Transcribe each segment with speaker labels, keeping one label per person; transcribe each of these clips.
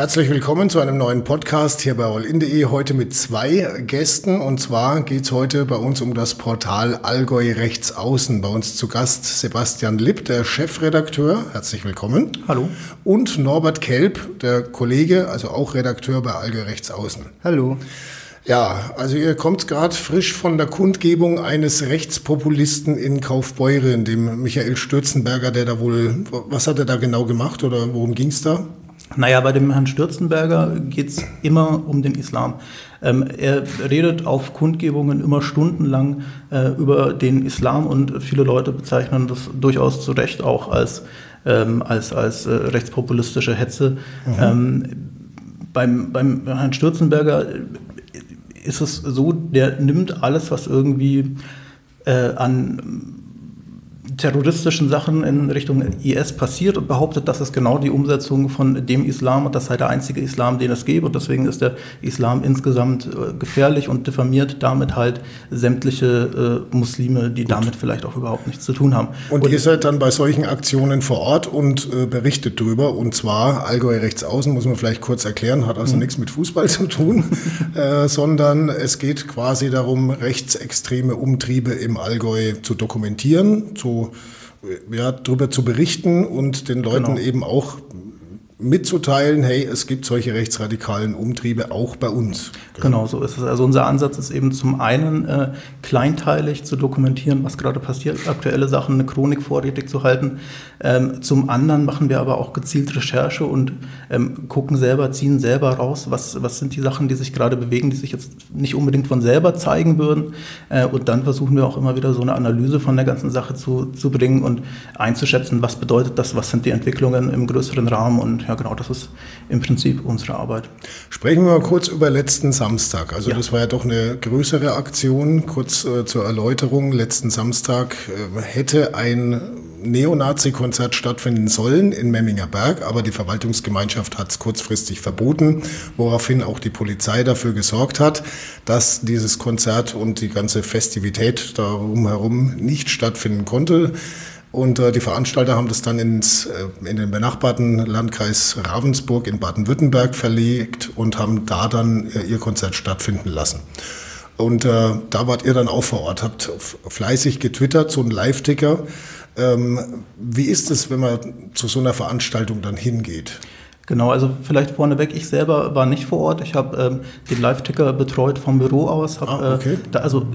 Speaker 1: Herzlich willkommen zu einem neuen Podcast hier bei allin.de. Heute mit zwei Gästen. Und zwar geht es heute bei uns um das Portal Allgäu Rechtsaußen. Bei uns zu Gast Sebastian Lipp, der Chefredakteur. Herzlich willkommen.
Speaker 2: Hallo.
Speaker 1: Und Norbert Kelb, der Kollege, also auch Redakteur bei Allgäu Rechtsaußen.
Speaker 2: Hallo.
Speaker 1: Ja, also ihr kommt gerade frisch von der Kundgebung eines Rechtspopulisten in Kaufbeuren, dem Michael Stürzenberger, der da wohl, was hat er da genau gemacht oder worum ging es da?
Speaker 2: Naja, bei dem Herrn Stürzenberger geht es immer um den Islam. Ähm, er redet auf Kundgebungen immer stundenlang äh, über den Islam und viele Leute bezeichnen das durchaus zu Recht auch als, ähm, als, als äh, rechtspopulistische Hetze. Mhm. Ähm, beim, beim Herrn Stürzenberger ist es so, der nimmt alles, was irgendwie äh, an terroristischen Sachen in Richtung IS passiert und behauptet, das ist genau die Umsetzung von dem Islam und das sei der einzige Islam, den es gäbe. Und deswegen ist der Islam insgesamt äh, gefährlich und diffamiert damit halt sämtliche äh, Muslime, die Gut. damit vielleicht auch überhaupt nichts zu tun haben.
Speaker 1: Und, und ihr seid dann bei solchen Aktionen vor Ort und äh, berichtet drüber. Und zwar Allgäu Rechtsaußen, muss man vielleicht kurz erklären, hat also mhm. nichts mit Fußball zu tun, äh, sondern es geht quasi darum, rechtsextreme Umtriebe im Allgäu zu dokumentieren, zu ja, darüber zu berichten und den Leuten genau. eben auch mitzuteilen, hey, es gibt solche rechtsradikalen Umtriebe auch bei uns.
Speaker 2: Genau, so ist es. Also unser Ansatz ist eben zum einen äh, kleinteilig zu dokumentieren, was gerade passiert, aktuelle Sachen, eine Chronik vorrätig zu halten. Ähm, zum anderen machen wir aber auch gezielt Recherche und ähm, gucken selber, ziehen selber raus, was, was sind die Sachen, die sich gerade bewegen, die sich jetzt nicht unbedingt von selber zeigen würden. Äh, und dann versuchen wir auch immer wieder so eine Analyse von der ganzen Sache zu, zu bringen und einzuschätzen, was bedeutet das, was sind die Entwicklungen im größeren Rahmen und ja, genau, das ist im Prinzip unsere Arbeit.
Speaker 1: Sprechen wir mal kurz über letzten Samstag. Also ja. das war ja doch eine größere Aktion. Kurz äh, zur Erläuterung. Letzten Samstag äh, hätte ein Neonazi-Konzert stattfinden sollen in Memminger Berg, aber die Verwaltungsgemeinschaft hat es kurzfristig verboten, woraufhin auch die Polizei dafür gesorgt hat, dass dieses Konzert und die ganze Festivität darum herum nicht stattfinden konnte. Und äh, die Veranstalter haben das dann ins, äh, in den benachbarten Landkreis Ravensburg in Baden-Württemberg verlegt und haben da dann äh, ihr Konzert stattfinden lassen. Und äh, da wart ihr dann auch vor Ort, habt fleißig getwittert, so ein Live-Ticker. Ähm, wie ist es, wenn man zu so einer Veranstaltung dann hingeht?
Speaker 2: Genau, also vielleicht vorneweg, ich selber war nicht vor Ort. Ich habe ähm, den Live-Ticker betreut vom Büro aus. Hab, ah, okay. äh, da, also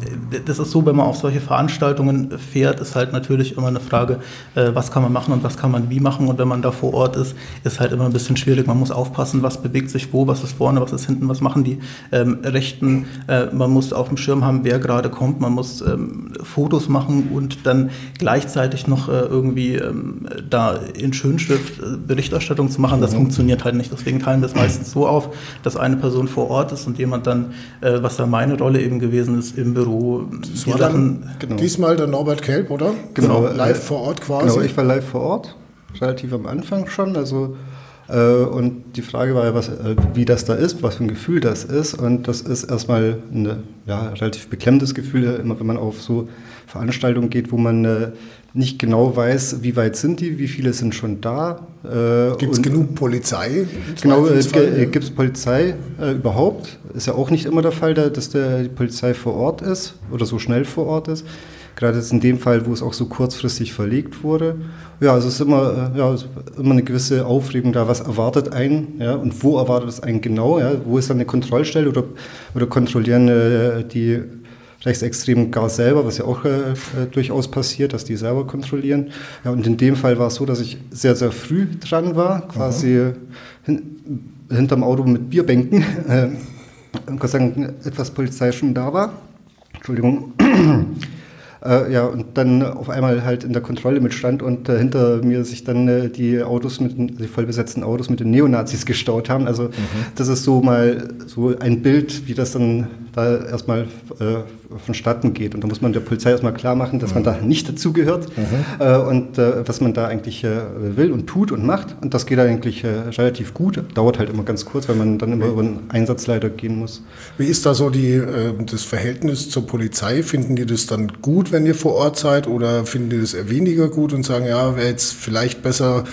Speaker 2: das ist so, wenn man auf solche Veranstaltungen fährt, ist halt natürlich immer eine Frage, äh, was kann man machen und was kann man wie machen. Und wenn man da vor Ort ist, ist halt immer ein bisschen schwierig. Man muss aufpassen, was bewegt sich wo, was ist vorne, was ist hinten, was machen die ähm, Rechten. Äh, man muss auf dem Schirm haben, wer gerade kommt. Man muss ähm, Fotos machen und dann gleichzeitig noch äh, irgendwie ähm, da in Schönschrift äh, Berichterstattung zu machen. Das mhm. funktioniert funktioniert halt nicht. Deswegen teilen wir es meistens so auf, dass eine Person vor Ort ist und jemand dann, äh, was da meine Rolle eben gewesen ist, im Büro.
Speaker 1: Das war dann genau. diesmal der Norbert Kelb, oder?
Speaker 3: Genau, genau live vor Ort quasi. Genau, ich war live vor Ort, relativ am Anfang schon. Also äh, und die Frage war ja, was, äh, wie das da ist, was für ein Gefühl das ist. Und das ist erstmal ein ja, relativ beklemmtes Gefühl, immer wenn man auf so Veranstaltungen geht, wo man äh, nicht genau weiß, wie weit sind die, wie viele sind schon da.
Speaker 1: Äh, gibt es genug Polizei?
Speaker 3: Genau, äh, gibt es Polizei äh, überhaupt? Ist ja auch nicht immer der Fall, dass der, die Polizei vor Ort ist oder so schnell vor Ort ist. Gerade jetzt in dem Fall, wo es auch so kurzfristig verlegt wurde. Ja, also es ist immer, äh, ja, immer eine gewisse Aufregung da, was erwartet einen ja, und wo erwartet es einen genau, ja, wo ist dann eine Kontrollstelle oder, oder kontrollieren äh, die Rechtsextremen gar selber, was ja auch äh, äh, durchaus passiert, dass die selber kontrollieren. Ja, und in dem Fall war es so, dass ich sehr, sehr früh dran war, quasi hin, hinterm Auto mit Bierbänken. Äh, Gott sei Dank etwas Polizei schon da war. Entschuldigung. Äh, ja, und dann auf einmal halt in der Kontrolle mitstand und äh, hinter mir sich dann äh, die Autos mit die vollbesetzten Autos mit den Neonazis gestaut haben. Also mhm. das ist so mal so ein Bild, wie das dann da erstmal äh, vonstatten geht. Und da muss man der Polizei erstmal klar machen, dass mhm. man da nicht dazugehört mhm. äh, und äh, was man da eigentlich äh, will und tut und macht. Und das geht eigentlich äh, relativ gut. Dauert halt immer ganz kurz, weil man dann immer über einen Einsatzleiter gehen muss.
Speaker 1: Wie ist da so die, äh, das Verhältnis zur Polizei? Finden die das dann gut, wenn ihr vor Ort seid oder finden die das eher weniger gut und sagen, ja, wäre jetzt vielleicht besser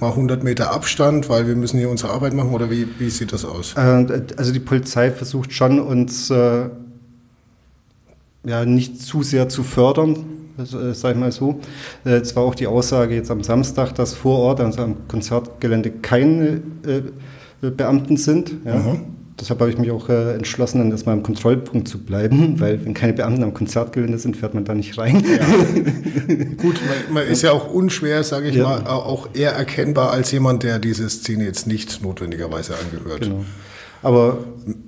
Speaker 1: mal 100 Meter Abstand, weil wir müssen hier unsere Arbeit machen oder wie, wie sieht das aus?
Speaker 3: Äh, also die Polizei versucht schon uns äh, ja, nicht zu sehr zu fördern, äh, sag ich mal so. Äh, es war auch die Aussage jetzt am Samstag, dass vor Ort, also am Konzertgelände, keine äh, Beamten sind. Ja. Mhm. Deshalb habe ich mich auch äh, entschlossen, dann erstmal im Kontrollpunkt zu bleiben, weil wenn keine Beamten am Konzertgelände sind, fährt man da nicht rein.
Speaker 1: Ja. Gut, man, man, ist ja auch unschwer, sage ich ja. mal, auch eher erkennbar als jemand, der diese Szene jetzt nicht notwendigerweise angehört. Genau.
Speaker 3: Aber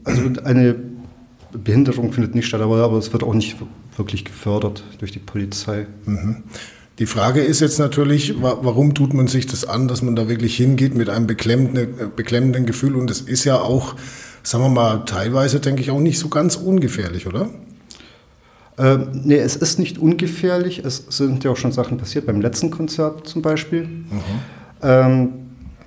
Speaker 3: also eine Behinderung findet nicht statt, aber, aber es wird auch nicht wirklich gefördert durch die Polizei.
Speaker 1: Mhm. Die Frage ist jetzt natürlich, warum tut man sich das an, dass man da wirklich hingeht mit einem beklemmenden, beklemmenden Gefühl? Und es ist ja auch, sagen wir mal, teilweise, denke ich, auch nicht so ganz ungefährlich, oder?
Speaker 3: Ähm, nee, es ist nicht ungefährlich. Es sind ja auch schon Sachen passiert, beim letzten Konzert zum Beispiel. Mhm. Ähm,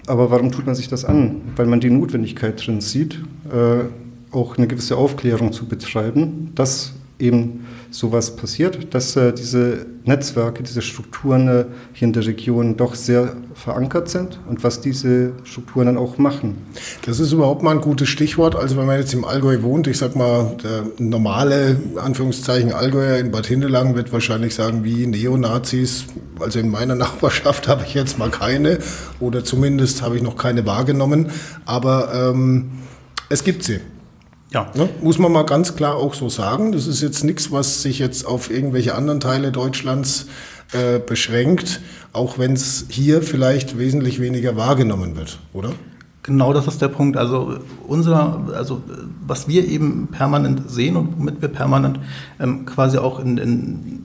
Speaker 3: aber warum tut man sich das an? Weil man die Notwendigkeit drin sieht, äh, auch eine gewisse Aufklärung zu betreiben, dass eben sowas passiert, dass äh, diese Netzwerke, diese Strukturen äh, hier in der Region doch sehr verankert sind und was diese Strukturen dann auch machen.
Speaker 1: Das ist überhaupt mal ein gutes Stichwort. Also wenn man jetzt im Allgäu wohnt, ich sag mal, der normale, Anführungszeichen, Allgäuer in Bad Hindelang wird wahrscheinlich sagen, wie Neonazis. Also in meiner Nachbarschaft habe ich jetzt mal keine oder zumindest habe ich noch keine wahrgenommen. Aber ähm, es gibt sie. Ja. Ne? Muss man mal ganz klar auch so sagen. Das ist jetzt nichts, was sich jetzt auf irgendwelche anderen Teile Deutschlands äh, beschränkt, auch wenn es hier vielleicht wesentlich weniger wahrgenommen wird, oder?
Speaker 2: Genau, das ist der Punkt. Also unser, also was wir eben permanent sehen und womit wir permanent ähm, quasi auch in, in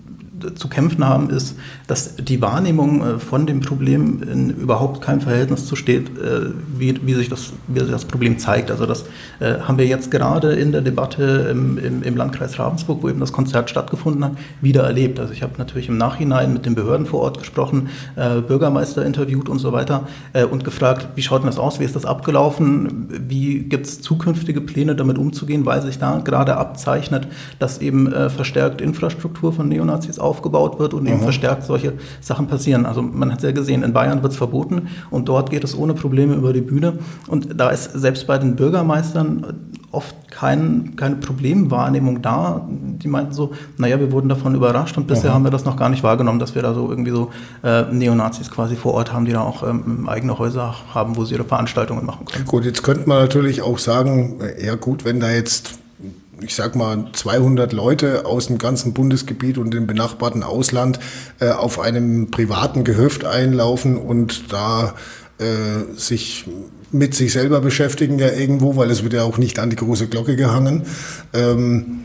Speaker 2: zu kämpfen haben, ist, dass die Wahrnehmung äh, von dem Problem in überhaupt keinem Verhältnis zu steht, äh, wie, wie, sich, das, wie sich das Problem zeigt. Also das äh, haben wir jetzt gerade in der Debatte im, im, im, Landkreis Ravensburg, wo eben das Konzert stattgefunden hat, wieder erlebt. Also ich habe natürlich im Nachhinein mit den Behörden vor Ort gesprochen, Bürgermeister interviewt und so weiter und gefragt, wie schaut denn das aus, wie ist das abgelaufen, wie gibt es zukünftige Pläne damit umzugehen, weil sich da gerade abzeichnet, dass eben verstärkt Infrastruktur von Neonazis aufgebaut wird und eben verstärkt solche Sachen passieren. Also man hat es ja gesehen, in Bayern wird es verboten und dort geht es ohne Probleme über die Bühne. Und da ist selbst bei den Bürgermeistern oft kein, keine Problemwahrnehmung da. Die meinten so, naja, wir wurden davon überrascht und bisher Aha. haben wir das noch gar nicht wahrgenommen, dass wir da so irgendwie so äh, Neonazis quasi vor Ort haben, die da auch ähm, eigene Häuser haben, wo sie ihre Veranstaltungen machen können.
Speaker 1: Gut, jetzt könnte man natürlich auch sagen, ja gut, wenn da jetzt ich sag mal, 200 Leute aus dem ganzen Bundesgebiet und dem benachbarten Ausland äh, auf einem privaten Gehöft einlaufen und da äh, sich mit sich selber beschäftigen ja irgendwo, weil es wird ja auch nicht an die große Glocke gehangen. Ähm,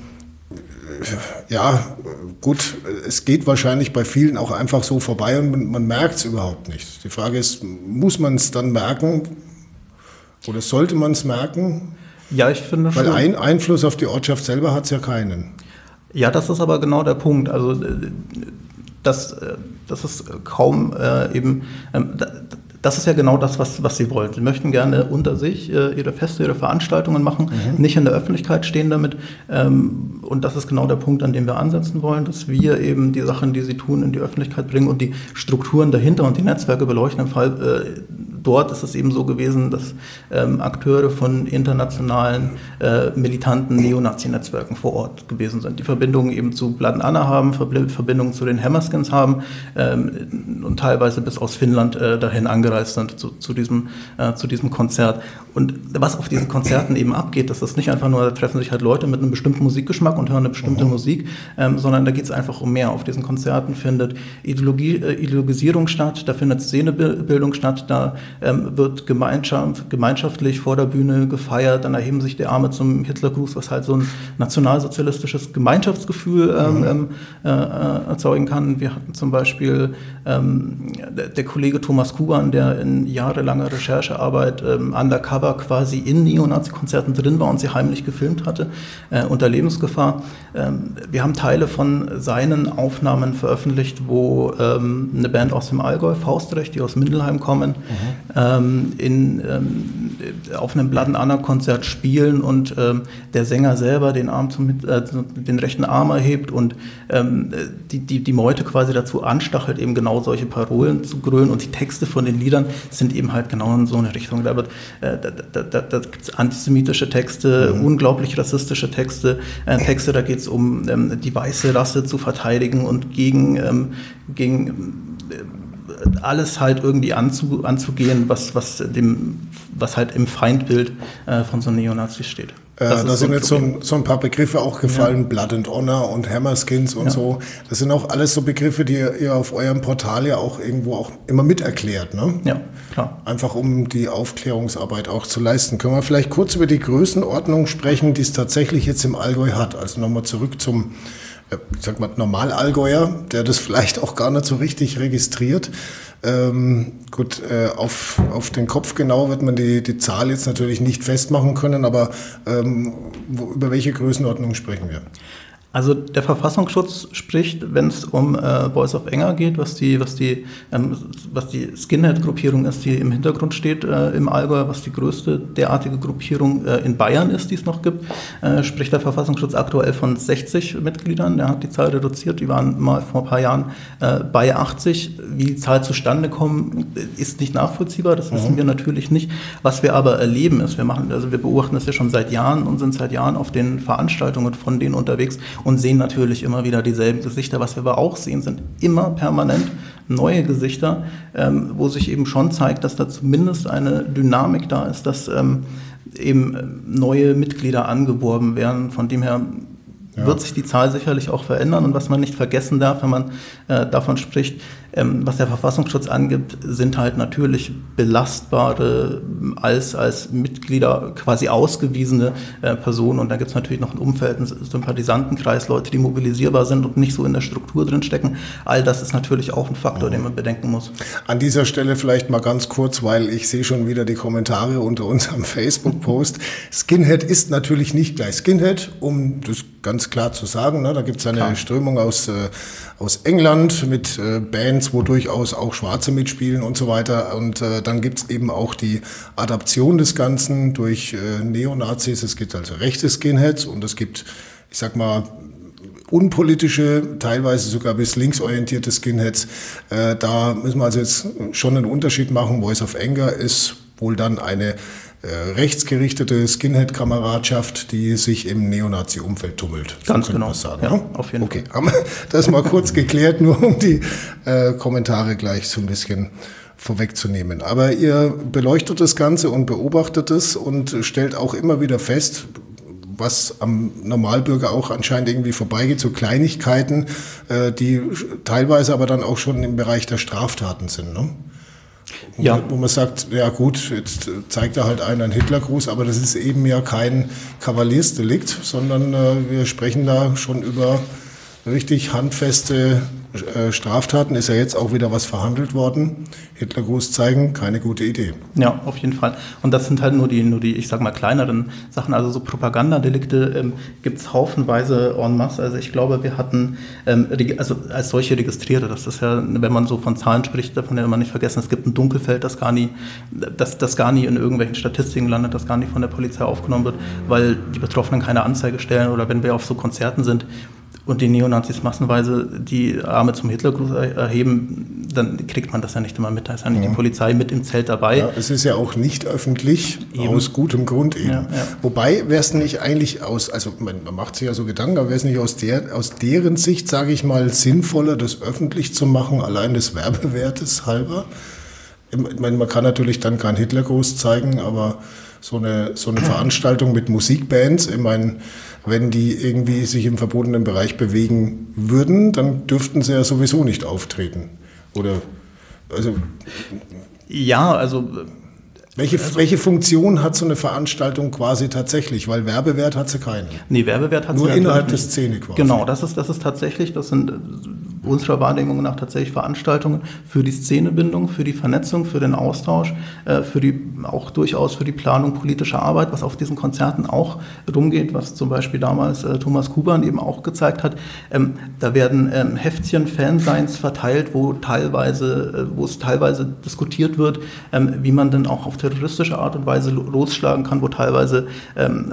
Speaker 1: ja, gut, es geht wahrscheinlich bei vielen auch einfach so vorbei und man, man merkt es überhaupt nicht. Die Frage ist, muss man es dann merken oder sollte man es merken?
Speaker 2: Ja, ich finde
Speaker 1: Weil schon. Weil ein Einfluss auf die Ortschaft selber hat es ja keinen.
Speaker 2: Ja, das ist aber genau der Punkt. Also äh, das, äh, das ist kaum äh, eben, ähm, das ist ja genau das, was, was sie wollen. Sie möchten gerne unter sich äh, ihre Feste, ihre Veranstaltungen machen, mhm. nicht in der Öffentlichkeit stehen damit. Ähm, und das ist genau der Punkt, an dem wir ansetzen wollen, dass wir eben die Sachen, die sie tun, in die Öffentlichkeit bringen und die Strukturen dahinter und die Netzwerke beleuchten. Im Fall äh, dort ist es eben so gewesen, dass ähm, Akteure von internationalen äh, militanten Neonazi-Netzwerken vor Ort gewesen sind, die Verbindungen eben zu Blood Anna haben, Verbindungen zu den Hammerskins haben ähm, und teilweise bis aus Finnland äh, dahin angereist sind zu, zu diesem, äh, zu diesem Konzert. Und was auf diesen Konzerten eben abgeht, das ist nicht einfach nur, da treffen sich halt Leute mit einem bestimmten Musikgeschmack und hören eine bestimmte mhm. Musik, ähm, sondern da geht es einfach um mehr. Auf diesen Konzerten findet Ideologie, äh, Ideologisierung statt, da findet Szenebildung statt, da ähm, wird gemeinschaft, gemeinschaftlich vor der Bühne gefeiert, dann erheben sich die Arme zum Hitlergruß, was halt so ein nationalsozialistisches Gemeinschaftsgefühl ähm, mhm. Ähm, äh, erzeugen kann. Wir hatten zum Beispiel ähm, der, der, Kollege Thomas Kuban, der in jahrelanger Recherchearbeit ähm, undercover quasi in Neonazi-Konzerten drin war und sie heimlich gefilmt hatte, äh, unter Lebensgefahr. Wir haben Teile von seinen Aufnahmen veröffentlicht, wo ähm, eine Band aus dem Allgäu, Faustrecht, die aus Mindelheim kommen, mhm ähm, in, ähm, auf einem Blood Anna Konzert spielen und ähm, der Sänger selber den Arm zum, äh, den rechten Arm erhebt und ähm, die, die, die Meute quasi dazu anstachelt, eben genau solche Parolen zu grölen und die Texte von den Liedern sind eben halt genau in so eine Richtung. Da, wird, äh, da, da, da, gibt es antisemitische Texte, mhm. unglaublich rassistische Texte, äh, Texte, da geht es um ähm, die weiße Rasse zu verteidigen und gegen, ähm, gegen alles halt irgendwie anzu, anzugehen, was, was, dem, was halt im Feindbild äh, von so Neonazis steht.
Speaker 1: Äh, da so sind jetzt so ein, so ein, paar Begriffe auch gefallen, ja. Blood and Honor und Hammerskins und ja. so. Das sind auch alles so Begriffe, die ihr auf eurem Portal ja auch irgendwo auch immer miterklärt, ne?
Speaker 2: Ja, klar.
Speaker 1: Einfach um die Aufklärungsarbeit auch zu leisten. Können wir vielleicht kurz über die Größenordnung sprechen, die es tatsächlich jetzt im Allgäu hat? Also nochmal zurück zum ich sag mal, Normalallgäuer, der das vielleicht auch gar nicht so richtig registriert. Ähm, gut, äh, auf, auf den Kopf genau wird man die, die Zahl jetzt natürlich nicht festmachen können, aber ähm, wo, über welche Größenordnung sprechen wir?
Speaker 2: Also der Verfassungsschutz spricht, wenn es um äh, Boys of Enger geht, was die, was die, ähm, was die Skinhead-Gruppierung ist, die im Hintergrund steht äh, im Allgäu, was die größte derartige Gruppierung äh, in Bayern ist, die es noch gibt, äh, spricht der Verfassungsschutz aktuell von 60 Mitgliedern. Der hat die Zahl reduziert. Die waren mal vor ein paar Jahren äh, bei 80. Wie die Zahl zustande kommt, ist nicht nachvollziehbar. Das wissen mhm. wir natürlich nicht. Was wir aber erleben ist, wir machen, also wir beobachten das ja schon seit Jahren und sind seit Jahren auf den Veranstaltungen von denen unterwegs und sehen natürlich immer wieder dieselben Gesichter. Was wir aber auch sehen, sind immer permanent neue Gesichter, ähm, wo sich eben schon zeigt, dass da zumindest eine Dynamik da ist, dass ähm, eben neue Mitglieder angeworben werden. Von dem her ja. wird sich die Zahl sicherlich auch verändern. Und was man nicht vergessen darf, wenn man äh, davon spricht, ähm, was der Verfassungsschutz angibt, sind halt natürlich belastbare, als, als Mitglieder quasi ausgewiesene äh, Personen. Und da gibt es natürlich noch ein Umfeld, einen Sympathisantenkreis, Leute, die mobilisierbar sind und nicht so in der Struktur drin stecken. All das ist natürlich auch ein Faktor, den man bedenken muss.
Speaker 1: An dieser Stelle vielleicht mal ganz kurz, weil ich sehe schon wieder die Kommentare unter unserem Facebook-Post. Skinhead ist natürlich nicht gleich Skinhead, um das ganz klar zu sagen. Ne? Da gibt es eine klar. Strömung aus, äh, aus England mit äh, Bands, wo durchaus auch Schwarze mitspielen und so weiter. Und äh, dann gibt's eben auch die Adaption des Ganzen durch äh, Neonazis. Es gibt also rechte Skinheads und es gibt, ich sag mal, unpolitische, teilweise sogar bis linksorientierte Skinheads. Äh, da müssen wir also jetzt schon einen Unterschied machen. Voice of Anger ist wohl dann eine rechtsgerichtete Skinhead-Kameradschaft, die sich im Neonazi-Umfeld tummelt.
Speaker 2: Ganz so genau. Sagen,
Speaker 1: ja, auf jeden okay. Fall. haben wir das mal kurz geklärt, nur um die äh, Kommentare gleich so ein bisschen vorwegzunehmen. Aber ihr beleuchtet das Ganze und beobachtet es und stellt auch immer wieder fest, was am Normalbürger auch anscheinend irgendwie vorbeigeht, so Kleinigkeiten, äh, die teilweise aber dann auch schon im Bereich der Straftaten sind. Ne? Wo, ja. man, wo man sagt, ja gut, jetzt zeigt er halt einen Hitlergruß, aber das ist eben ja kein Kavaliersdelikt, sondern äh, wir sprechen da schon über richtig handfeste Straftaten ist ja jetzt auch wieder was verhandelt worden. Hitlergruß zeigen, keine gute Idee.
Speaker 2: Ja, auf jeden Fall. Und das sind halt nur die, nur die ich sag mal, kleineren Sachen. Also so Propagandadelikte ähm, gibt es haufenweise en masse. Also ich glaube, wir hatten, ähm, also als solche Registrierte, das ist ja, wenn man so von Zahlen spricht, davon ja man nicht vergessen, es gibt ein Dunkelfeld, das gar nie, das, das gar nie in irgendwelchen Statistiken landet, das gar nicht von der Polizei aufgenommen wird, weil die Betroffenen keine Anzeige stellen oder wenn wir auf so Konzerten sind, und die Neonazis massenweise die Arme zum Hitlergruß erheben, dann kriegt man das ja nicht immer mit. Da ist ja nicht ja. die Polizei mit im Zelt dabei. Ja,
Speaker 1: es ist ja auch nicht öffentlich, eben. aus gutem Grund eben. Ja, Wobei wäre es nicht eigentlich aus, also man, man macht sich ja so Gedanken, aber wäre es nicht aus, der, aus deren Sicht, sage ich mal, sinnvoller, das öffentlich zu machen, allein des Werbewertes halber? Ich meine, man kann natürlich dann keinen Hitlergruß zeigen, aber so eine, so eine Veranstaltung mit Musikbands, ich meine, wenn die irgendwie sich im verbotenen Bereich bewegen würden, dann dürften sie ja sowieso nicht auftreten. Oder also
Speaker 2: ja, also
Speaker 1: welche, also, welche Funktion hat so eine Veranstaltung quasi tatsächlich? Weil Werbewert hat sie keinen.
Speaker 2: Nee, Werbewert hat
Speaker 1: sie Nur innerhalb der Szene quasi.
Speaker 2: Genau, das ist, das ist tatsächlich, das sind unserer Wahrnehmung nach tatsächlich Veranstaltungen für die Szenebindung, für die Vernetzung, für den Austausch, äh, für die, auch durchaus für die Planung politischer Arbeit, was auf diesen Konzerten auch rumgeht, was zum Beispiel damals äh, Thomas Kuban eben auch gezeigt hat. Ähm, da werden ähm, Heftchen, Fanseins verteilt, wo teilweise, äh, wo es teilweise diskutiert wird, ähm, wie man denn auch auf terroristische Art und Weise losschlagen kann, wo teilweise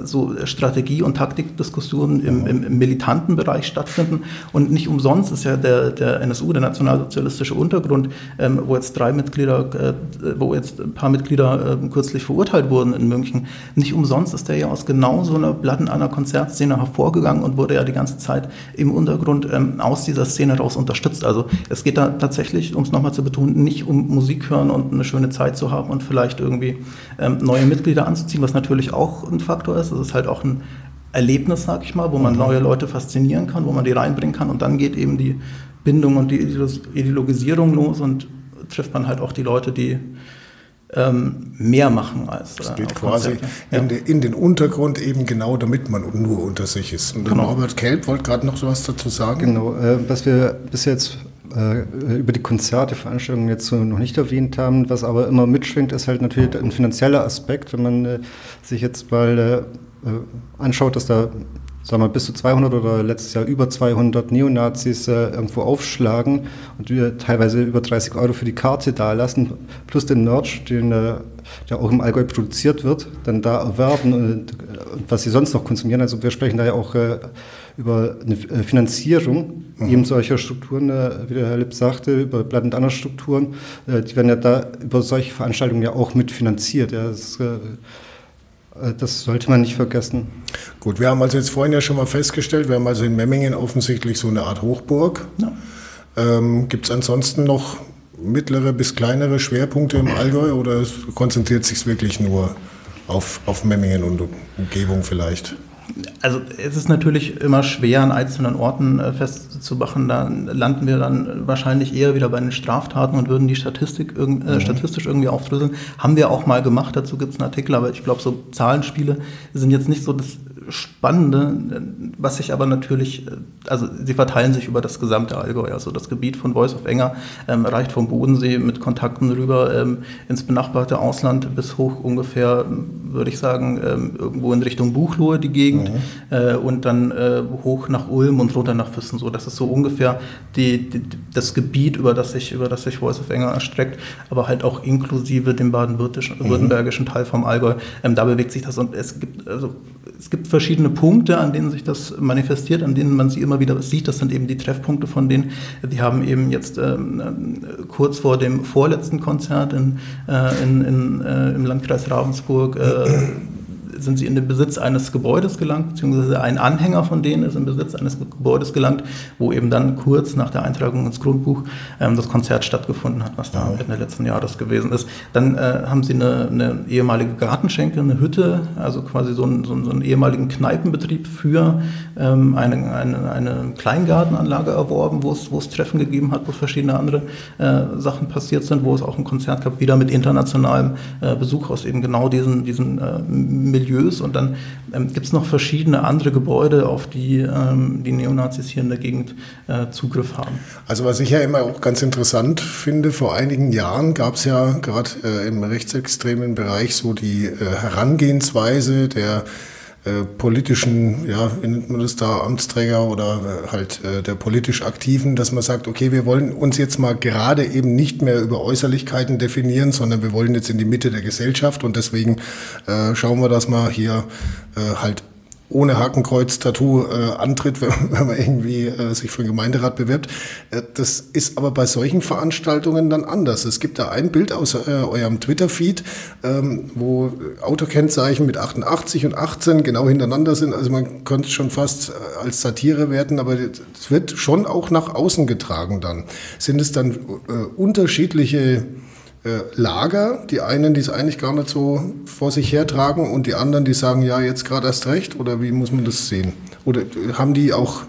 Speaker 2: so Strategie- und Taktikdiskussionen im, im, im militanten Bereich stattfinden. Und nicht umsonst ist ja der, der NSU, der nationalsozialistische Untergrund, ähm, wo jetzt drei Mitglieder, äh, wo jetzt ein paar Mitglieder äh, kürzlich verurteilt wurden in München, nicht umsonst ist der ja aus genau so einer Platten einer Konzertszene hervorgegangen und wurde ja die ganze Zeit im Untergrund ähm, aus dieser Szene raus unterstützt. Also es geht da tatsächlich, um es nochmal zu betonen, nicht um Musik hören und eine schöne Zeit zu haben und vielleicht irgendwie ähm, neue Mitglieder anzuziehen, was natürlich auch ein Faktor ist. Es ist halt auch ein Erlebnis, sag ich mal, wo man mhm. neue Leute faszinieren kann, wo man die reinbringen kann und dann geht eben die Bindung und die Ideologisierung los und trifft man halt auch die Leute, die ähm, mehr machen als.
Speaker 1: Es äh, geht quasi ja. in, de, in, den Untergrund eben genau, damit man nur unter sich ist. Und genau. Norbert Kelp wollte gerade noch so was dazu sagen.
Speaker 3: Genau, äh, was wir bis jetzt äh, über die Konzerte, Veranstaltungen jetzt so noch nicht erwähnt haben, was aber immer mitschwingt, ist halt natürlich ein finanzieller Aspekt, wenn man äh, sich jetzt mal äh, äh, anschaut, dass da sagen wir, bis zu 200 oder letztes Jahr über 200 Neonazis äh, irgendwo aufschlagen und wir teilweise über 30 Euro für die Karte dalassen, plus den Merch, den, äh, der auch im Allgäu produziert wird, dann da erwerben und, und, was sie sonst noch konsumieren. Also wir sprechen da ja auch äh, über eine äh, Finanzierung mhm. eben solcher Strukturen, äh, wie der Herr Lipp sagte, über Blatt und andere Strukturen, äh, die werden ja da über solche Veranstaltungen ja auch mitfinanziert. Ja, das, äh, das sollte man nicht vergessen.
Speaker 1: Gut, wir haben also jetzt vorhin ja schon mal festgestellt, wir haben also in Memmingen offensichtlich so eine Art Hochburg. Ja. Ähm, Gibt es ansonsten noch mittlere bis kleinere Schwerpunkte im Allgäu oder konzentriert sich es wirklich nur auf, auf Memmingen und Umgebung vielleicht?
Speaker 2: Also es ist natürlich immer schwer, an einzelnen Orten äh, festzumachen. Da landen wir dann wahrscheinlich eher wieder bei den Straftaten und würden die Statistik äh, mhm. statistisch irgendwie aufdröseln. Haben wir auch mal gemacht, dazu gibt es einen Artikel, aber ich glaube, so Zahlenspiele sind jetzt nicht so das Spannende, was sich aber natürlich, äh, also sie verteilen sich über das gesamte Allgäu. Also das Gebiet von Voice of Enger ähm, reicht vom Bodensee mit Kontakten rüber ähm, ins benachbarte Ausland bis hoch ungefähr, würde ich sagen, ähm, irgendwo in Richtung Buchlohe die Gegend mhm. äh, und dann äh, hoch nach Ulm und runter nach Füssen. So, das ist so ungefähr die, die, das Gebiet, über das sich über das sich Voice of Enger erstreckt, aber halt auch inklusive dem baden-württembergischen mhm. Teil vom Allgäu. Ähm, da bewegt sich das und es gibt also es gibt verschiedene Punkte, an denen sich das manifestiert, an denen man sie immer wieder sieht. Das sind eben die Treffpunkte von denen. Die haben eben jetzt ähm, kurz vor dem vorletzten Konzert in, äh, in, in äh, im Landkreis Ravensburg äh, sind sie in den Besitz eines Gebäudes gelangt, beziehungsweise ein Anhänger von denen ist im Besitz eines Gebäudes gelangt, wo eben dann kurz nach der Eintragung ins Grundbuch ähm, das Konzert stattgefunden hat, was da Ende letzten Jahres gewesen ist. Dann äh, haben sie eine, eine, ehemalige Gartenschenke, eine Hütte, also quasi so, ein, so, einen, so einen ehemaligen Kneipenbetrieb für ähm, eine, eine, eine Kleingartenanlage erworben, wo es, wo es Treffen gegeben hat, wo verschiedene andere äh, Sachen passiert sind, wo es auch ein Konzert gab, wieder mit internationalem äh, Besuch aus eben genau diesen, diesen äh, Milieus Milieus und dann ähm, gibt es noch verschiedene andere Gebäude, auf die ähm, die Neonazis hier in der Gegend äh, Zugriff haben.
Speaker 1: Also was ich ja immer auch ganz interessant finde, vor einigen Jahren gab es ja gerade äh, im rechtsextremen Bereich so die äh, Herangehensweise der äh, politischen, ja, wie nennt man das da, Amtsträger oder äh, halt äh, der politisch Aktiven, dass man sagt, okay, wir wollen uns jetzt mal gerade eben nicht mehr über Äußerlichkeiten definieren, sondern wir wollen jetzt in die Mitte der Gesellschaft und deswegen äh, schauen wir, dass wir hier halt ohne Hakenkreuz-Tattoo äh, antritt, wenn, wenn, man irgendwie äh, sich für einen Gemeinderat bewirbt. Äh, das ist aber bei solchen Veranstaltungen dann anders. Es gibt da ein Bild aus äh, eurem Twitter-Feed, ähm, wo Autokennzeichen mit 88 und 18 genau hintereinander sind. Also man könnte es schon fast äh, als Satire werten, aber es wird schon auch nach außen getragen dann. Sind es dann äh, unterschiedliche Lager. Die einen, die es eigentlich gar nicht so vor sich hertragen und die anderen, die sagen, ja, jetzt gerade erst recht. Oder wie muss man das sehen? Oder haben die auch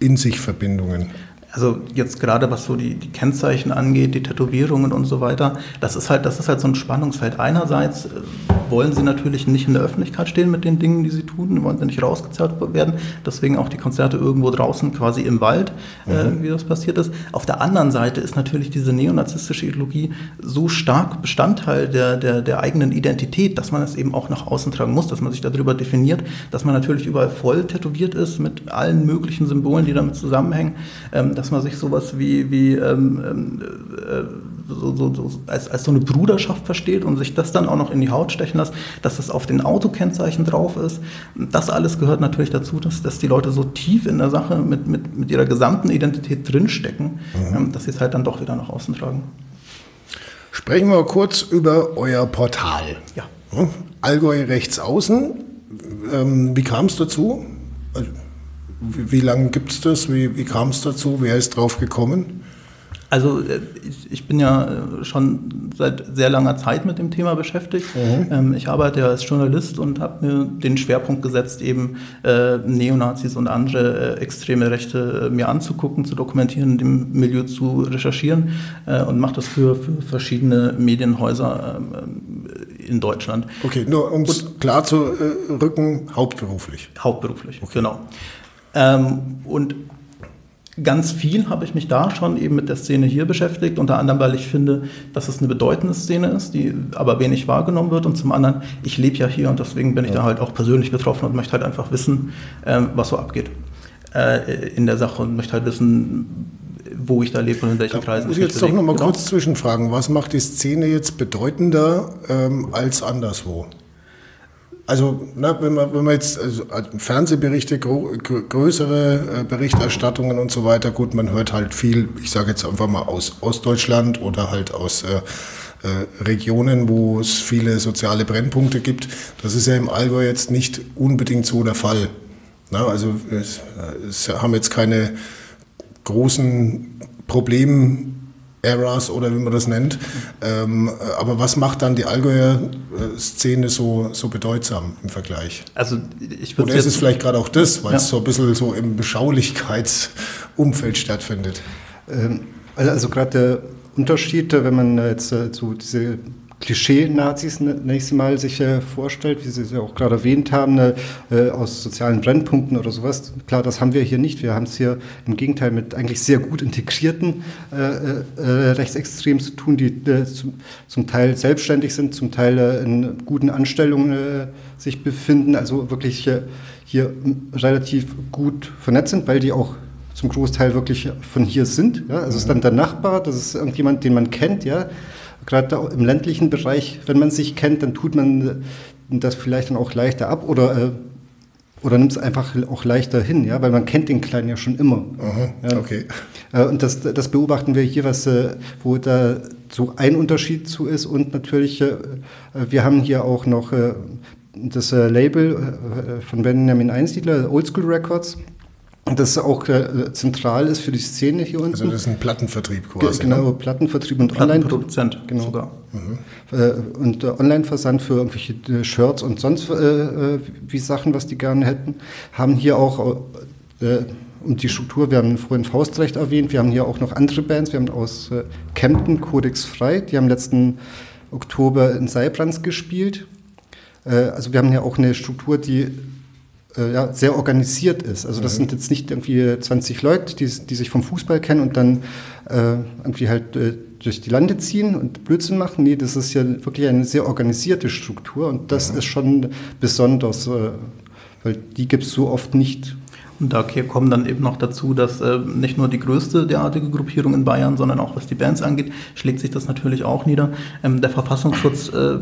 Speaker 1: in sich Verbindungen?
Speaker 2: Also jetzt gerade was so die, die Kennzeichen angeht, die Tätowierungen und so weiter, das ist halt, das ist halt so ein Spannungsfeld. Einerseits äh, wollen sie natürlich nicht in der Öffentlichkeit stehen mit den Dingen, die sie tun, wollen sie nicht rausgezerrt werden. Deswegen auch die Konzerte irgendwo draußen, quasi im Wald, äh, mhm. äh, wie das passiert ist. Auf der anderen Seite ist natürlich diese neonazistische Ideologie so stark Bestandteil der, der, der eigenen Identität, dass man es eben auch nach außen tragen muss, dass man sich darüber definiert, dass man natürlich überall voll tätowiert ist mit allen möglichen Symbolen, die damit zusammenhängen. Ähm, dass man sich sowas wie, wie ähm, ähm, äh, so, so, so, als, als so eine Bruderschaft versteht und sich das dann auch noch in die Haut stechen lässt, dass es auf den Autokennzeichen drauf ist. Das alles gehört natürlich dazu, dass, dass die Leute so tief in der Sache mit, mit, mit ihrer gesamten Identität drinstecken, mhm. ähm, dass sie es halt dann doch wieder nach außen tragen.
Speaker 1: Sprechen wir kurz über euer Portal. Ja. Allgäu rechts außen. Ähm, wie kam es dazu? Also wie, wie lange gibt es das? Wie, wie kam es dazu? Wer ist drauf gekommen?
Speaker 2: Also äh, ich, ich, bin ja äh, schon seit sehr langer Zeit mit dem Thema beschäftigt. Mhm. Ähm, ich arbeite ja als Journalist und habe mir den Schwerpunkt gesetzt, eben äh, Neonazis und andere äh, extreme Rechte äh, mir anzugucken, zu dokumentieren, dem Milieu zu recherchieren und mache das für, für verschiedene Medienhäuser ähm, in Deutschland.
Speaker 1: Okay, nur um es klar zu rücken, hauptberuflich.
Speaker 2: Hauptberuflich, okay. genau. Ähm, und ganz viel habe ich mich da schon eben mit der Szene hier beschäftigt, unter anderem, weil ich finde, dass es eine bedeutende Szene ist, die aber wenig wahrgenommen wird. Und zum anderen, ich lebe ja hier und deswegen bin ich ja. da halt auch persönlich betroffen und möchte halt einfach wissen, ähm, was so abgeht äh, in der Sache und möchte halt wissen, wo ich da lebe und in welchen da Kreisen
Speaker 1: muss ich jetzt doch noch mal genau. kurz zwischenfragen. Was macht die Szene jetzt bedeutender ähm, als anderswo? Also, ne, wenn, man, wenn man jetzt also Fernsehberichte, größere äh, Berichterstattungen und so weiter, gut, man hört halt viel, ich sage jetzt einfach mal aus Ostdeutschland oder halt aus äh, äh, Regionen, wo es viele soziale Brennpunkte gibt. Das ist ja im Allgäu jetzt nicht unbedingt so der Fall. Na, also es, es haben jetzt keine großen Probleme Eras oder wie man das nennt. Ähm, aber was macht dann die Allgäuer Szene so, so bedeutsam im Vergleich?
Speaker 2: Also
Speaker 1: ich Oder ist es vielleicht gerade auch das, weil ja. es so ein bisschen so im Beschaulichkeitsumfeld stattfindet?
Speaker 3: Ähm, also gerade der Unterschied, wenn man jetzt so diese Klischee-Nazis nächstes Mal sich äh, vorstellt, wie Sie es ja auch gerade erwähnt haben, ne, äh, aus sozialen Brennpunkten oder sowas. Klar, das haben wir hier nicht. Wir haben es hier im Gegenteil mit eigentlich sehr gut integrierten äh, äh, äh Rechtsextremen zu tun, die äh, zum, zum, Teil selbstständig sind, zum Teil in guten Anstellungen sich befinden, also wirklich hier relativ gut vernetzt sind, weil die auch zum Großteil wirklich von hier sind. Ja? Also es ist dann der Nachbar, das ist irgendjemand, den man kennt, ja gerade im ländlichen Bereich, wenn man sich kennt, dann tut man das vielleicht dann auch leichter ab oder, äh, oder nimmt es einfach auch leichter hin, ja, weil man kennt den Kleinen ja schon immer.
Speaker 1: Aha, ja. okay.
Speaker 3: Äh, und das, das beobachten wir hier, was, äh, wo da so ein Unterschied zu ist und natürlich, äh, wir haben hier auch noch äh, das äh, Label von Benjamin Einsiedler, Oldschool Records das auch äh, zentral ist für die Szene hier unten.
Speaker 1: Also das ist ein Plattenvertrieb quasi.
Speaker 3: Genau, ne? Plattenvertrieb und
Speaker 2: Plattenproduzent
Speaker 3: genau. sogar. Mhm. Äh, und äh, Online-Versand für irgendwelche äh, Shirts und sonst äh, äh, wie Sachen, was die gerne hätten. Haben hier auch und die Struktur, wir haben vorhin Faustrecht erwähnt, wir haben hier auch noch andere Bands, wir haben aus Kempten Codex Frei, die haben letzten Oktober in Seibrands gespielt. also wir haben hier auch eine Struktur, die äh, ja, sehr organisiert ist. Also das mhm. sind jetzt nicht irgendwie 20 Leute, die, die sich vom Fußball kennen und dann äh, irgendwie halt äh, durch die Lande ziehen und Blödsinn machen. Nee, das ist ja wirklich eine sehr organisierte Struktur und das mhm. ist schon besonders, äh, weil die gibt es so oft nicht.
Speaker 2: Und da kommen dann eben noch dazu, dass äh, nicht nur die größte derartige Gruppierung in Bayern, sondern auch was die Bands angeht, schlägt sich das natürlich auch nieder. Ähm, der Verfassungsschutz äh,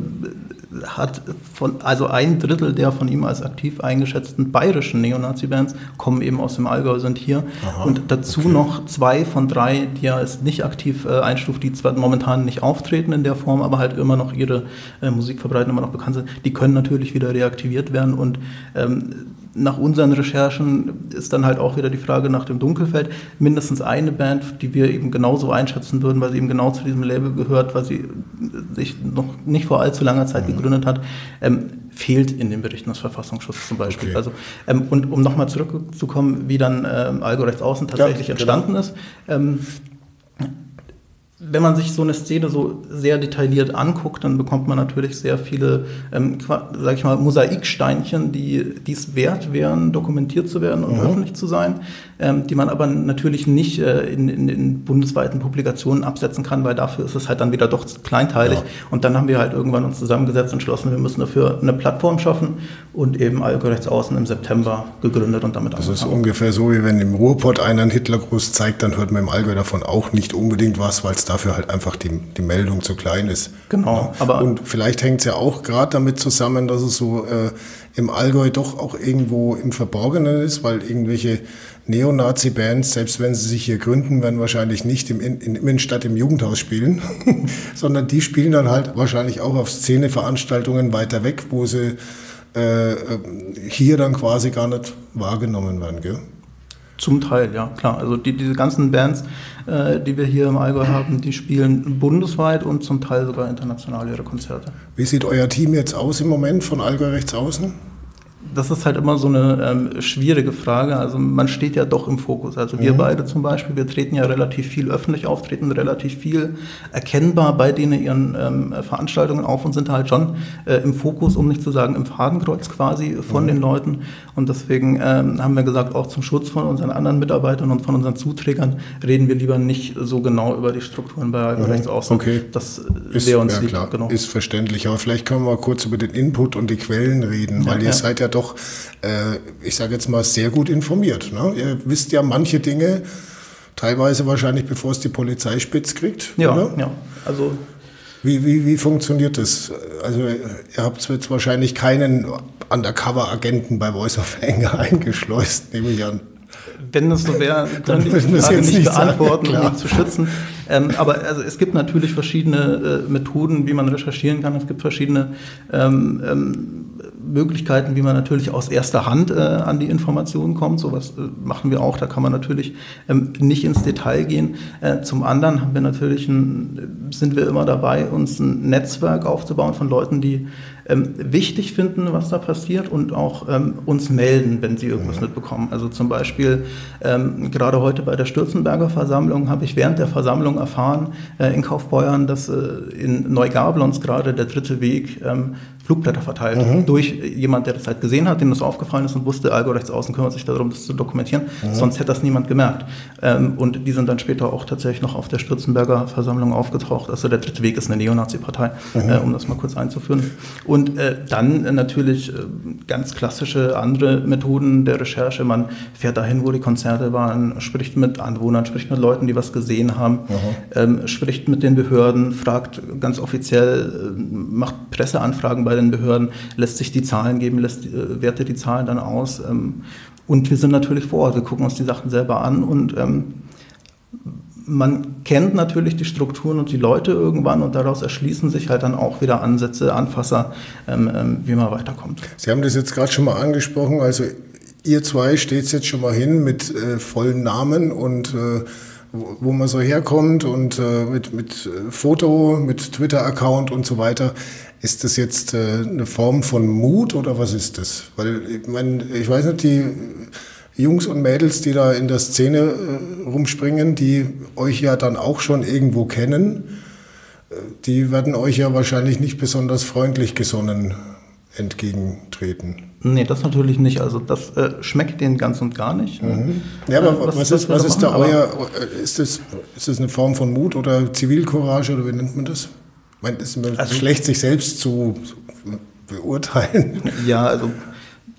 Speaker 2: hat von, also ein Drittel der von ihm als aktiv eingeschätzten bayerischen Neonazi-Bands kommen eben aus dem Allgäu, sind hier. Aha, und dazu okay. noch zwei von drei, die er als nicht aktiv äh, einstuft, die zwar momentan nicht auftreten in der Form, aber halt immer noch ihre äh, Musik verbreiten, immer noch bekannt sind. Die können natürlich wieder reaktiviert werden und ähm, nach unseren Recherchen ist dann halt auch wieder die Frage nach dem Dunkelfeld. Mindestens eine Band, die wir eben genauso einschätzen würden, weil sie eben genau zu diesem Label gehört, weil sie sich noch nicht vor allzu langer Zeit mhm. gegründet hat, ähm, fehlt in den Berichten des Verfassungsschutzes zum Beispiel.
Speaker 1: Okay.
Speaker 2: Also, ähm, und um nochmal zurückzukommen, wie dann ähm, Algorechts Außen tatsächlich
Speaker 1: Ja,
Speaker 2: entstanden
Speaker 1: genau.
Speaker 2: ist. Ähm, wenn man sich so eine Szene so sehr detailliert anguckt, dann bekommt man natürlich sehr viele, ähm, sag ich mal, Mosaiksteinchen, die die es wert wären, dokumentiert zu werden und öffentlich zu sein, ähm, die man aber natürlich nicht äh, in, in, in bundesweiten Publikationen absetzen kann, weil dafür ist es halt dann wieder doch kleinteilig.
Speaker 1: Ja.
Speaker 2: Und dann haben wir halt irgendwann uns zusammengesetzt und entschlossen, wir müssen dafür eine Plattform schaffen und eben Außen im September gegründet und damit
Speaker 1: Das ist
Speaker 2: angefangen.
Speaker 1: ungefähr so, wie wenn im Ruhrpott einer einen Hitlergruß zeigt, dann hört man im Allgäu davon auch nicht unbedingt was, weil es dafür halt einfach die, die Meldung zu klein ist.
Speaker 2: Genau, aber
Speaker 1: Und vielleicht hängt es ja auch gerade damit zusammen, dass es so äh, im Allgäu doch auch irgendwo im Verborgenen ist, weil irgendwelche Neonazi-Bands, selbst wenn sie sich hier gründen, werden wahrscheinlich nicht im in, in Innenstadt im Jugendhaus spielen, sondern die spielen dann halt wahrscheinlich auch auf Szeneveranstaltungen weiter weg, wo sie äh, äh, hier dann quasi gar nicht wahrgenommen werden. Gell?
Speaker 2: Zum Teil, ja, klar. Also die, diese ganzen Bands, äh, die wir hier im Allgäu haben, die spielen bundesweit und zum Teil sogar international ihre Konzerte.
Speaker 1: Wie sieht euer Team jetzt aus im Moment von Allgäu rechts außen?
Speaker 2: Das ist halt immer so eine ähm, schwierige Frage. Also man steht ja doch im Fokus. Also wir beide zum Beispiel, wir treten ja relativ viel öffentlich auf, treten relativ viel erkennbar bei denen ihren ähm, Veranstaltungen auf und sind halt schon äh, im Fokus, um nicht zu sagen im Fadenkreuz quasi von den Leuten. Und deswegen ähm, haben wir gesagt, auch zum Schutz von unseren anderen Mitarbeitern und von unseren Zuträgern reden wir lieber nicht so genau über die Strukturen bei Rechts außen.
Speaker 1: Okay.
Speaker 2: Das
Speaker 1: Ist,
Speaker 2: wäre uns
Speaker 1: ja,
Speaker 2: lieb,
Speaker 1: klar,
Speaker 2: genau.
Speaker 1: ist verständlich. Aber vielleicht können wir kurz über den Input und die Quellen reden, weil ihr
Speaker 2: ja.
Speaker 1: seid ja doch, äh, ich sage jetzt mal, sehr gut informiert. Ne? Ihr wisst ja manche Dinge, teilweise wahrscheinlich bevor es die Polizei spitz kriegt.
Speaker 2: ja,
Speaker 1: oder?
Speaker 2: ja. Also
Speaker 1: Wie, wie, wie funktioniert das? Also ihr habt jetzt wahrscheinlich keinen Undercover-Agenten bei Voice of Anger eingeschleust, nehme ich an.
Speaker 2: Wenn es so wäre,
Speaker 1: Dann
Speaker 2: könnte ich die Frage nicht beantworten, um ihn zu schützen. Ähm, aber also, es gibt natürlich verschiedene äh, Methoden, wie man recherchieren kann. Es gibt verschiedene ähm, ähm, Möglichkeiten, wie man natürlich aus erster Hand äh, an die Informationen kommt. Sowas äh, machen wir auch. Da kann man natürlich ähm, nicht ins Detail gehen. Äh, zum anderen haben wir natürlich ein, sind wir immer dabei, uns ein Netzwerk aufzubauen von Leuten, die ähm, wichtig finden, was da passiert und auch ähm, uns melden, wenn sie irgendwas mitbekommen. Also zum Beispiel ähm, gerade heute bei der Stürzenberger Versammlung habe ich während der Versammlung erfahren äh, in Kaufbeuern, dass äh, in Neugablons gerade der dritte Weg ähm, Flugblätter verteilt durch jemand, der das halt gesehen hat, dem das aufgefallen ist und wusste, Algo rechts außen kümmert sich darum, das zu dokumentieren. Sonst hätte das niemand gemerkt. Ähm, und die sind dann später auch tatsächlich noch auf der Stürzenberger Versammlung aufgetaucht. Also der dritte Weg ist eine Neonazi-Partei, äh, um das mal kurz einzuführen. Und äh, dann äh, natürlich äh, ganz klassische andere Methoden der Recherche. Man fährt dahin, wo die Konzerte waren, spricht mit Anwohnern, spricht mit Leuten, die was gesehen haben, ähm, spricht mit den Behörden, fragt ganz offiziell, äh, macht Presseanfragen bei den Behörden, lässt sich die Zahlen geben, lässt, äh, wertet die Zahlen dann aus. Ähm, und wir sind natürlich vor Ort, wir gucken uns die Sachen selber an und ähm, man kennt natürlich die Strukturen und die Leute irgendwann und daraus erschließen sich halt dann auch wieder Ansätze, Anfasser, ähm, ähm, wie man weiterkommt.
Speaker 1: Sie haben das jetzt gerade schon mal angesprochen. Also ihr zwei steht jetzt schon mal hin mit äh, vollen Namen und äh, wo, man so herkommt und äh, mit, mit äh, Foto, mit Twitter-Account und so weiter. Ist das jetzt äh, eine Form von Mut oder was ist das? Weil ich meine, ich weiß nicht, die Jungs und Mädels, die da in der Szene äh, rumspringen, die euch ja dann auch schon irgendwo kennen, äh, die werden euch ja wahrscheinlich nicht besonders freundlich gesonnen entgegentreten.
Speaker 2: Nee, das natürlich nicht. Also das äh, schmeckt denen ganz und gar nicht.
Speaker 1: Ja, aber
Speaker 2: Äh,
Speaker 1: was,
Speaker 2: was-
Speaker 1: ist,
Speaker 2: was
Speaker 1: ist
Speaker 2: da
Speaker 1: euer, ist das, ist das eine Form von Mut oder Zivilcourage oder wie nennt man das? Ich meine, es ist
Speaker 2: Also-
Speaker 1: schlecht, sich selbst zu, beurteilen.
Speaker 2: Ja, also
Speaker 1: Aber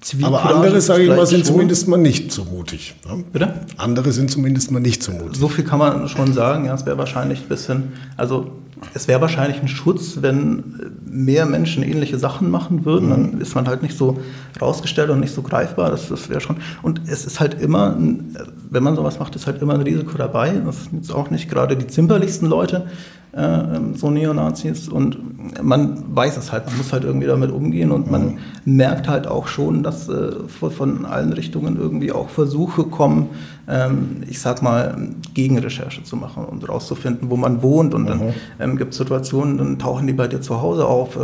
Speaker 2: Zivilcourage
Speaker 1: andere,
Speaker 2: ist
Speaker 1: sage ich mal, sind
Speaker 2: schon-
Speaker 1: zumindest mal nicht so mutig. Ne?
Speaker 2: Bitte?
Speaker 1: Andere sind zumindest mal nicht so mutig.
Speaker 2: So viel kann man schon sagen. Ja, es wäre wahrscheinlich ein bisschen, also es wäre wahrscheinlich ein Schutz, wenn mehr Menschen ähnliche Sachen machen würden. Dann ist man halt nicht so rausgestellt und nicht so greifbar. Das, das wäre schon. Und es ist halt immer, ein, wenn man sowas macht, ist halt immer ein Risiko dabei. Das sind jetzt auch nicht gerade die zimperlichsten Leute. Äh, so Neonazis und man weiß es halt, man muss halt irgendwie damit umgehen und man mhm. merkt halt auch schon, dass äh, von allen Richtungen irgendwie auch Versuche kommen, ähm, ich sag mal, Gegenrecherche zu machen und rauszufinden, wo man wohnt. Und dann mhm. ähm, gibt es Situationen, dann tauchen die bei dir zu Hause auf. Äh,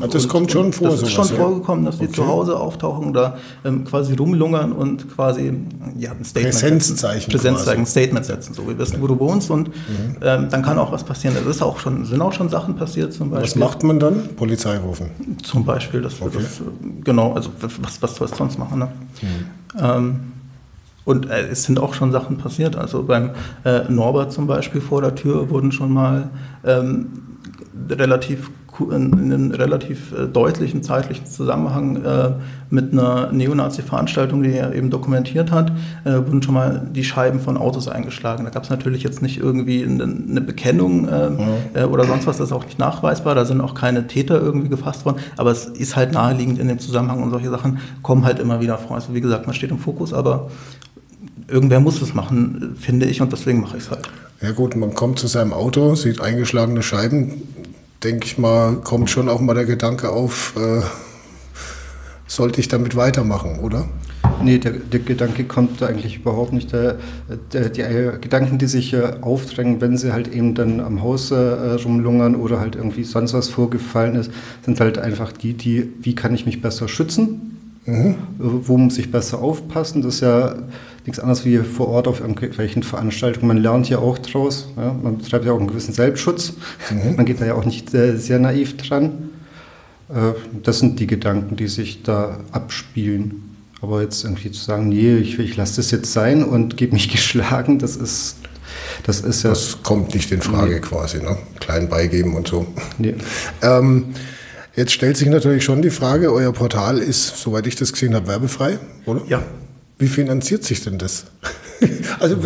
Speaker 1: also das kommt schon vor.
Speaker 2: Das ist schon vorgekommen, dass die okay. zu Hause auftauchen oder ähm, quasi rumlungern und quasi ja, ein Statement
Speaker 1: Präsenzzeichen.
Speaker 2: Präsenzzeichen, ein Statement setzen. So, wir wissen, wo du wohnst und mhm. dann kann auch was passieren. Das ist auch schon, sind auch schon Sachen passiert zum Beispiel.
Speaker 1: Was macht man dann? Polizei rufen?
Speaker 2: Zum Beispiel, das, okay. das genau, also was, was soll es sonst machen? Ne? Mhm. Ähm, und äh, es sind auch schon Sachen passiert. Also beim äh, Norbert zum Beispiel vor der Tür wurden schon mal ähm, relativ in einem relativ äh, deutlichen zeitlichen Zusammenhang äh, mit einer Neonazi-Veranstaltung, die er eben dokumentiert hat, äh, wurden schon mal die Scheiben von Autos eingeschlagen. Da gab es natürlich jetzt nicht irgendwie eine, eine Bekennung äh, mhm. Äh, oder sonst was, das ist auch nicht nachweisbar. Da sind auch keine Täter irgendwie gefasst worden, aber es ist halt naheliegend in dem Zusammenhang und solche Sachen kommen halt immer wieder vor. Also wie gesagt, man steht im Fokus, aber irgendwer muss es machen, finde ich, und deswegen mache ich es halt.
Speaker 1: Ja gut, man kommt zu seinem Auto, sieht eingeschlagene Scheiben, denke ich mal, kommt schon auch mal der Gedanke auf, äh, sollte ich damit weitermachen, oder?
Speaker 3: Nee, der, der, Gedanke kommt eigentlich überhaupt nicht. Der, der, die Gedanken, die sich äh, aufdrängen, wenn sie halt eben dann am Haus äh, rumlungern oder halt irgendwie sonst was vorgefallen ist, sind halt einfach die, die, wie kann ich mich besser schützen? Mhm. Wo muss ich besser aufpassen? Das ist ja nichts anderes wie vor Ort auf irgendwelchen Veranstaltungen. Man lernt ja auch draus. Ja? Man betreibt ja auch einen gewissen Selbstschutz. Mhm. Man geht da ja auch nicht sehr, sehr naiv dran. Äh, das sind die Gedanken, die sich da abspielen. Aber jetzt irgendwie zu sagen, nee, ich, ich lasse das jetzt sein und gebe mich geschlagen, das ist, das ist ja.
Speaker 1: Das kommt nicht in Frage nee. quasi, ne? Klein beigeben und so. Nee. Ähm, jetzt stellt sich natürlich schon die Frage, euer Portal ist, soweit ich das gesehen habe, werbefrei, oder?
Speaker 2: Ja,
Speaker 1: wie finanziert sich denn das? also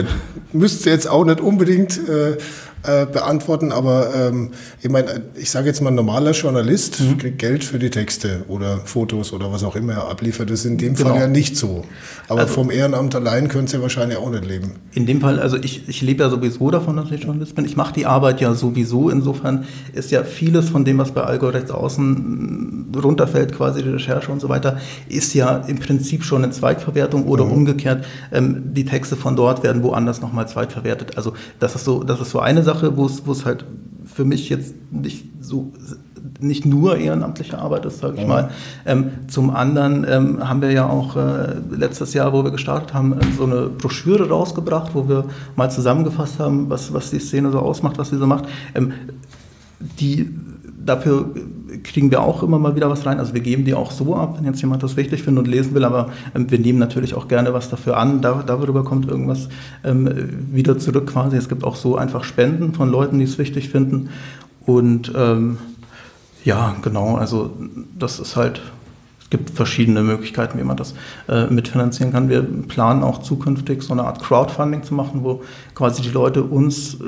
Speaker 1: müsst ihr jetzt auch nicht unbedingt äh, äh, beantworten, aber ähm, ich meine, ich sage jetzt mal, ein normaler Journalist mhm. kriegt Geld für die Texte oder Fotos oder was auch immer er abliefert. Das ist in dem genau. Fall ja nicht so. Aber also, vom Ehrenamt allein könnt ihr wahrscheinlich auch nicht leben.
Speaker 2: In dem Fall, also ich, ich lebe ja sowieso davon, dass ich Journalist bin. Ich mache die Arbeit ja sowieso. Insofern ist ja vieles von dem, was bei Algorechts außen runterfällt, quasi die Recherche und so weiter, ist ja im Prinzip schon eine Zweitverwertung oder mhm. umgekehrt. Ähm, die Texte von dort werden woanders nochmal zweitverwertet. Also das ist so, das ist so eine Sache. Sache, wo es halt für mich jetzt nicht so nicht nur ehrenamtliche Arbeit ist, sage ich ja. mal. Ähm, zum anderen ähm, haben wir ja auch äh, letztes Jahr, wo wir gestartet haben, äh, so eine Broschüre rausgebracht, wo wir mal zusammengefasst haben, was, was die Szene so ausmacht, was sie so macht. Ähm, die dafür kriegen wir auch immer mal wieder was rein. Also wir geben die auch so ab, wenn jetzt jemand das wichtig findet und lesen will, aber ähm, wir nehmen natürlich auch gerne was dafür an. Da, darüber kommt irgendwas ähm, wieder zurück quasi. Es gibt auch so einfach Spenden von Leuten, die es wichtig finden. Und ähm, ja, genau, also das ist halt gibt verschiedene Möglichkeiten, wie man das äh, mitfinanzieren kann. Wir planen auch zukünftig so eine Art Crowdfunding zu machen, wo quasi die Leute uns äh,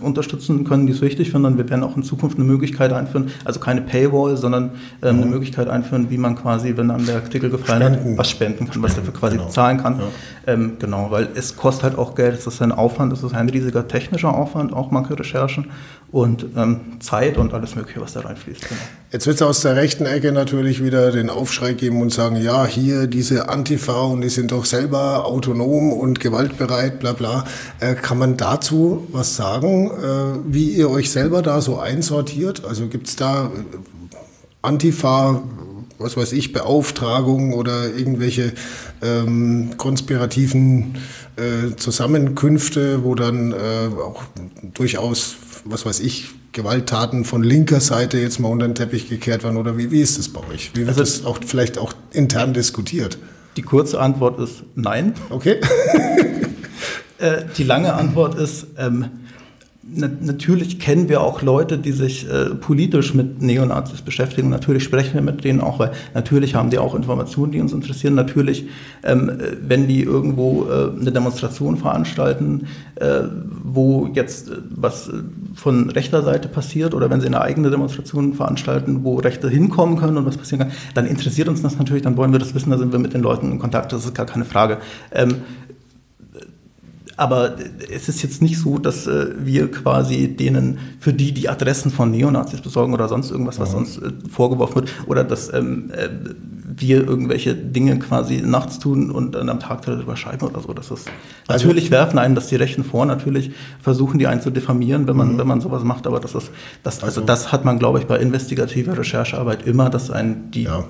Speaker 2: unterstützen können, die es wichtig finden. Wir werden auch in Zukunft eine Möglichkeit einführen, also keine Paywall, sondern ähm, mhm. eine Möglichkeit einführen, wie man quasi, wenn einem der Artikel gefallen spenden. hat, was spenden kann, was dafür quasi genau. bezahlen kann. Ja. Ähm, genau, weil es kostet halt auch Geld, es ist ein Aufwand, es ist ein riesiger technischer Aufwand, auch manche Recherchen und ähm, Zeit und alles Mögliche, was da reinfließt. Genau.
Speaker 1: Jetzt wird es aus der rechten Ecke natürlich wieder den Aufschrei geben und sagen, ja, hier diese Antifa und die sind doch selber autonom und gewaltbereit, bla bla. Äh, kann man dazu was sagen, äh, wie ihr euch selber da so einsortiert? Also gibt es da äh, Antifa, was weiß ich, Beauftragungen oder irgendwelche ähm, konspirativen äh, Zusammenkünfte, wo dann äh, auch durchaus was weiß ich, Gewalttaten von linker Seite jetzt mal unter den Teppich gekehrt werden oder wie, wie ist das bei euch? Wie wird also, das auch vielleicht auch intern diskutiert?
Speaker 2: Die kurze Antwort ist nein.
Speaker 1: Okay.
Speaker 2: äh, die lange Antwort ist, ähm, natürlich kennen wir auch Leute, die sich äh, politisch mit Neonazis beschäftigen. Natürlich sprechen wir mit denen auch, weil natürlich haben die auch Informationen, die uns interessieren. Natürlich, ähm, wenn die irgendwo äh, eine Demonstration veranstalten, äh, wo jetzt äh, was von rechter Seite passiert oder wenn sie eine eigene Demonstration veranstalten, wo Rechte hinkommen können und was passieren kann, dann interessiert uns das natürlich, dann wollen wir das wissen, da sind wir mit den Leuten in Kontakt, das ist gar keine Frage. Ähm, Aber es ist jetzt nicht so, dass äh, wir quasi denen, für die die Adressen von Neonazis besorgen oder sonst irgendwas, was mhm. uns äh, vorgeworfen wird, oder dass ähm, äh, wir irgendwelche Dinge quasi nachts tun und dann am Tag darüber schreiben oder so. Das ist also, natürlich werfen einen, dass die Rechten vor natürlich versuchen, die einen zu diffamieren, wenn man, mhm. wenn man sowas macht, aber das ist, das, also, also das hat man, glaube ich, bei investigativer Recherchearbeit immer, dass einen die ja.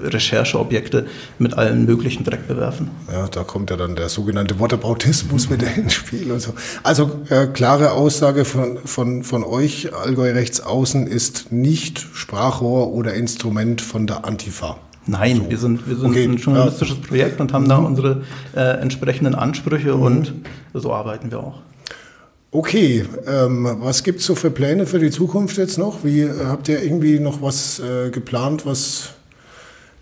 Speaker 2: Rechercheobjekte mit allen möglichen Dreck bewerfen.
Speaker 1: Ja, da kommt ja dann der sogenannte Wortaboutismus mhm. wieder ins Spiel und so. Also äh, klare Aussage von, von, von euch, Allgäu rechts außen, ist nicht Sprachrohr oder Instrument von der Antifa.
Speaker 2: Nein, so. wir sind, wir sind okay. ein journalistisches ja. Projekt und haben da mhm. unsere äh, entsprechenden Ansprüche mhm. und so arbeiten wir auch.
Speaker 1: Okay, ähm, was gibt es so für Pläne für die Zukunft jetzt noch? Wie habt ihr irgendwie noch was äh, geplant, was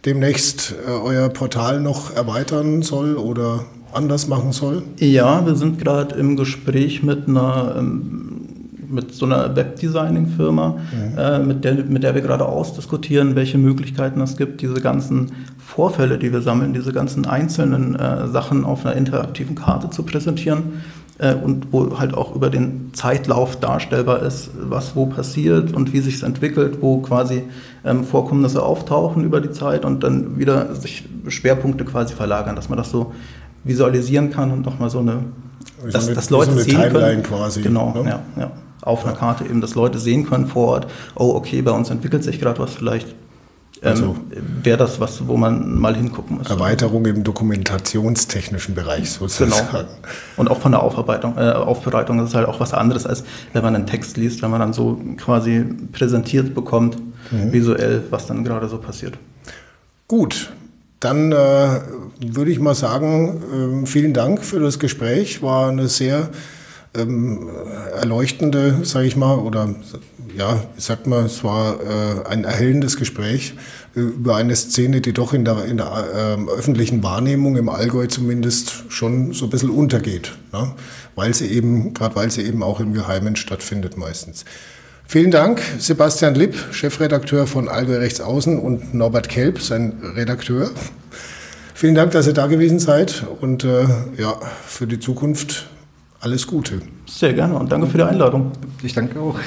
Speaker 1: demnächst äh, euer Portal noch erweitern soll oder anders machen soll?
Speaker 2: Ja, wir sind gerade im Gespräch mit einer ähm, mit so einer Webdesigning-Firma, mhm. äh, mit, der, mit der wir gerade ausdiskutieren, welche Möglichkeiten es gibt, diese ganzen Vorfälle, die wir sammeln, diese ganzen einzelnen äh, Sachen auf einer interaktiven Karte zu präsentieren äh, und wo halt auch über den Zeitlauf darstellbar ist, was wo passiert und wie sich es entwickelt, wo quasi ähm, Vorkommnisse auftauchen über die Zeit und dann wieder sich Schwerpunkte quasi verlagern, dass man das so visualisieren kann und nochmal so eine,
Speaker 1: dass, so dass Leute so sehen Timeline können. quasi.
Speaker 2: Genau, ne? ja, ja auf einer Karte eben, dass Leute sehen können vor Ort, oh, okay, bei uns entwickelt sich gerade was vielleicht. Ähm, also wäre das was, wo man mal hingucken muss.
Speaker 1: Erweiterung im dokumentationstechnischen Bereich sozusagen. Genau.
Speaker 2: Und auch von der Aufarbeitung, äh, Aufbereitung das ist halt auch was anderes, als wenn man einen Text liest, wenn man dann so quasi präsentiert bekommt, mhm. visuell, was dann gerade so passiert.
Speaker 1: Gut, dann äh, würde ich mal sagen, äh, vielen Dank für das Gespräch. War eine sehr ähm, erleuchtende, sage ich mal, oder ja, ich sag mal, es war äh, ein erhellendes Gespräch äh, über eine Szene, die doch in der, in der äh, öffentlichen Wahrnehmung im Allgäu zumindest schon so ein bisschen untergeht, ne? weil sie eben, gerade weil sie eben auch im Geheimen stattfindet meistens. Vielen Dank, Sebastian Lipp, Chefredakteur von Allgäu Rechtsaußen und Norbert Kelb, sein Redakteur. Vielen Dank, dass ihr da gewesen seid und äh, ja, für die Zukunft alles Gute.
Speaker 2: Sehr gerne und danke für die Einladung.
Speaker 3: Ich danke auch.